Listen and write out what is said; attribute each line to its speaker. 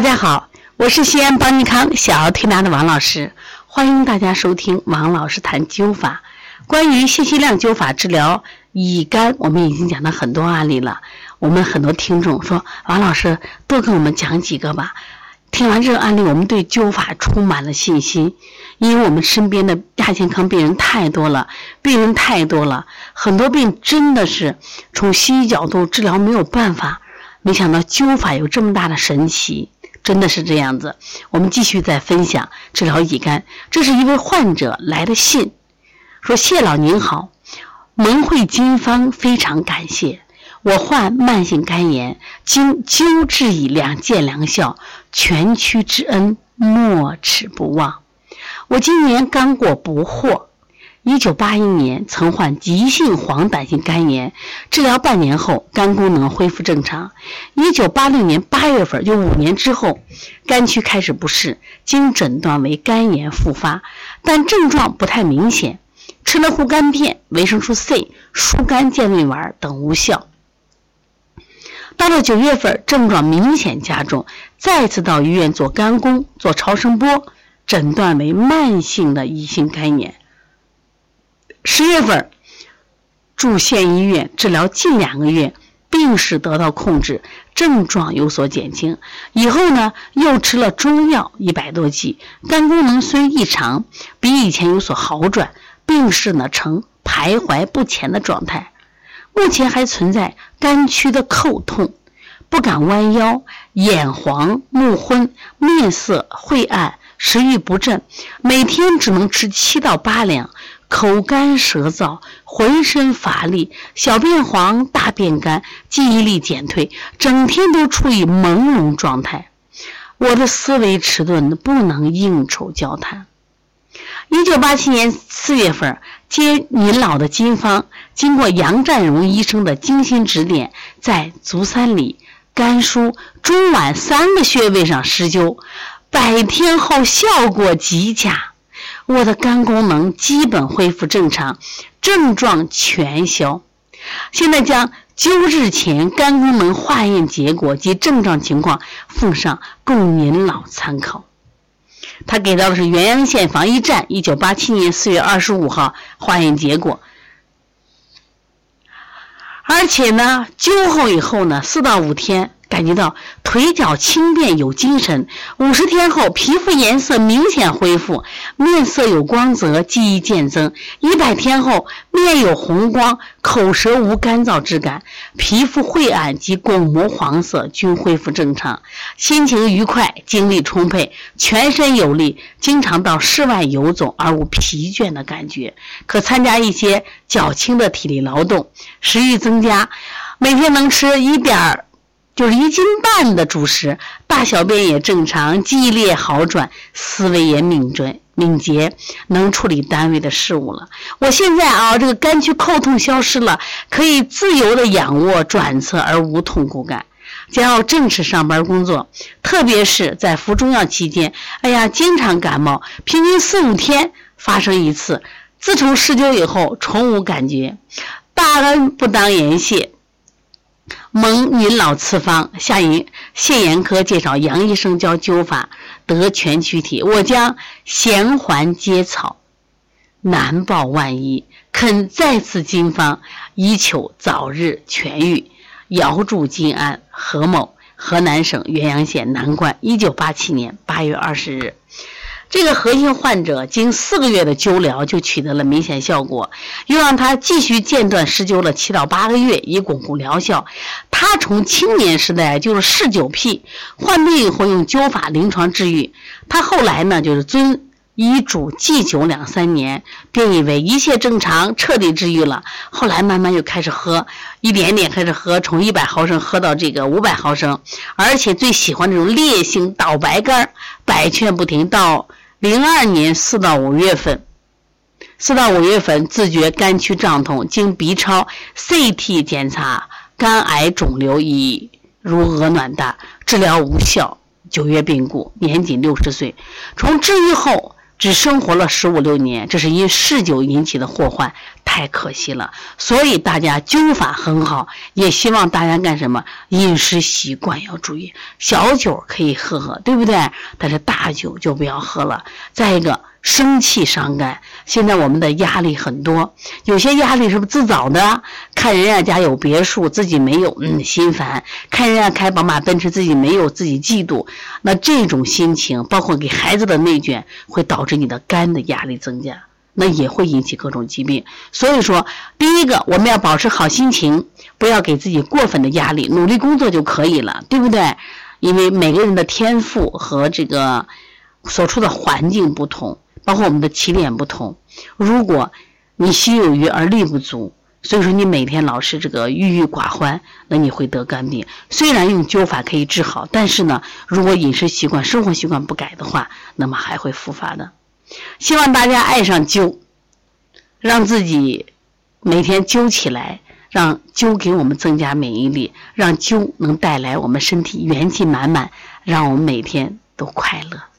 Speaker 1: 大家好，我是西安邦尼康小儿推拿的王老师，欢迎大家收听王老师谈灸法。关于信息量灸法治疗乙肝，我们已经讲了很多案例了。我们很多听众说，王老师多给我们讲几个吧。听完这个案例，我们对灸法充满了信心，因为我们身边的亚健康病人太多了，病人太多了，很多病真的是从西医角度治疗没有办法。没想到灸法有这么大的神奇，真的是这样子。我们继续再分享治疗乙肝。这是一位患者来的信，说：“谢老您好，蒙会经方非常感谢。我患慢性肝炎，经灸治已两见良效，全躯之恩没齿不忘。我今年刚过不惑。”一九八一年曾患急性黄疸性肝炎，治疗半年后肝功能恢复正常。一九八六年八月份，就五年之后，肝区开始不适，经诊断为肝炎复发，但症状不太明显。吃了护肝片、维生素 C、疏肝健胃丸等无效。到了九月份，症状明显加重，再次到医院做肝功、做超声波，诊断为慢性的乙型肝炎。十月份住县医院治疗近两个月，病势得到控制，症状有所减轻。以后呢，又吃了中药一百多剂，肝功能虽异常，比以前有所好转，病势呢呈徘徊不前的状态。目前还存在肝区的叩痛，不敢弯腰，眼黄、目昏、面色晦暗、食欲不振，每天只能吃七到八两。口干舌燥，浑身乏力，小便黄，大便干，记忆力减退，整天都处于朦胧状态。我的思维迟钝，不能应酬交谈。一九八七年四月份，接您老的金方，经过杨占荣医生的精心指点，在足三里、肝腧、中脘三个穴位上施灸，百天后效果极佳。我的肝功能基本恢复正常，症状全消。现在将灸日前肝功能化验结果及症状情况附上，供您老参考。他给到的是原阳县防疫站一九八七年四月二十五号化验结果，而且呢，灸后以后呢，四到五天。感觉到腿脚轻便有精神，五十天后皮肤颜色明显恢复，面色有光泽，记忆渐增。一百天后面有红光，口舌无干燥之感，皮肤晦暗及巩膜黄色均恢复正常，心情愉快，精力充沛，全身有力，经常到室外游走而无疲倦的感觉，可参加一些较轻的体力劳动，食欲增加，每天能吃一点儿。就是一斤半的主食，大小便也正常，记忆力好转，思维也敏准敏捷，能处理单位的事务了。我现在啊，这个肝区叩痛消失了，可以自由的仰卧转侧而无痛苦感，将要正式上班工作。特别是在服中药期间，哎呀，经常感冒，平均四五天发生一次。自从施灸以后，从无感觉，大恩不当言谢。蒙您老赐方，下引谢言科介绍杨医生教灸法得全躯体，我将衔环接草，难报万一，肯再次金方，以求早日痊愈。遥祝金安，何某，河南省原阳县南关，一九八七年八月二十日。这个核心患者经四个月的灸疗就取得了明显效果，又让他继续间断施灸了七到八个月，以巩固疗效。他从青年时代就是嗜酒癖，患病以后用灸法临床治愈。他后来呢就是遵医嘱忌酒两三年，便以为一切正常，彻底治愈了。后来慢慢又开始喝，一点点开始喝，从一百毫升喝到这个五百毫升，而且最喜欢这种烈性倒白干，百劝不听到。零二年四到五月份，四到五月份自觉肝区胀痛，经 B 超、CT 检查，肝癌肿瘤已如鹅卵大，治疗无效，九月病故，年仅六十岁。从治愈后只生活了十五六年，这是因嗜酒引起的祸患，太可惜了。所以大家灸法很好，也希望大家干什么？饮食习惯要注意，小酒可以喝喝，对不对？但是大酒就不要喝了。再一个。生气伤肝，现在我们的压力很多，有些压力是不是自找的？看人家家有别墅，自己没有，嗯，心烦；看人家开宝马奔驰，自己没有，自己嫉妒。那这种心情，包括给孩子的内卷，会导致你的肝的压力增加，那也会引起各种疾病。所以说，第一个我们要保持好心情，不要给自己过分的压力，努力工作就可以了，对不对？因为每个人的天赋和这个所处的环境不同。包括我们的起点不同，如果你心有余而力不足，所以说你每天老是这个郁郁寡欢，那你会得肝病。虽然用灸法可以治好，但是呢，如果饮食习惯、生活习惯不改的话，那么还会复发的。希望大家爱上灸，让自己每天灸起来，让灸给我们增加免疫力，让灸能带来我们身体元气满满，让我们每天都快乐。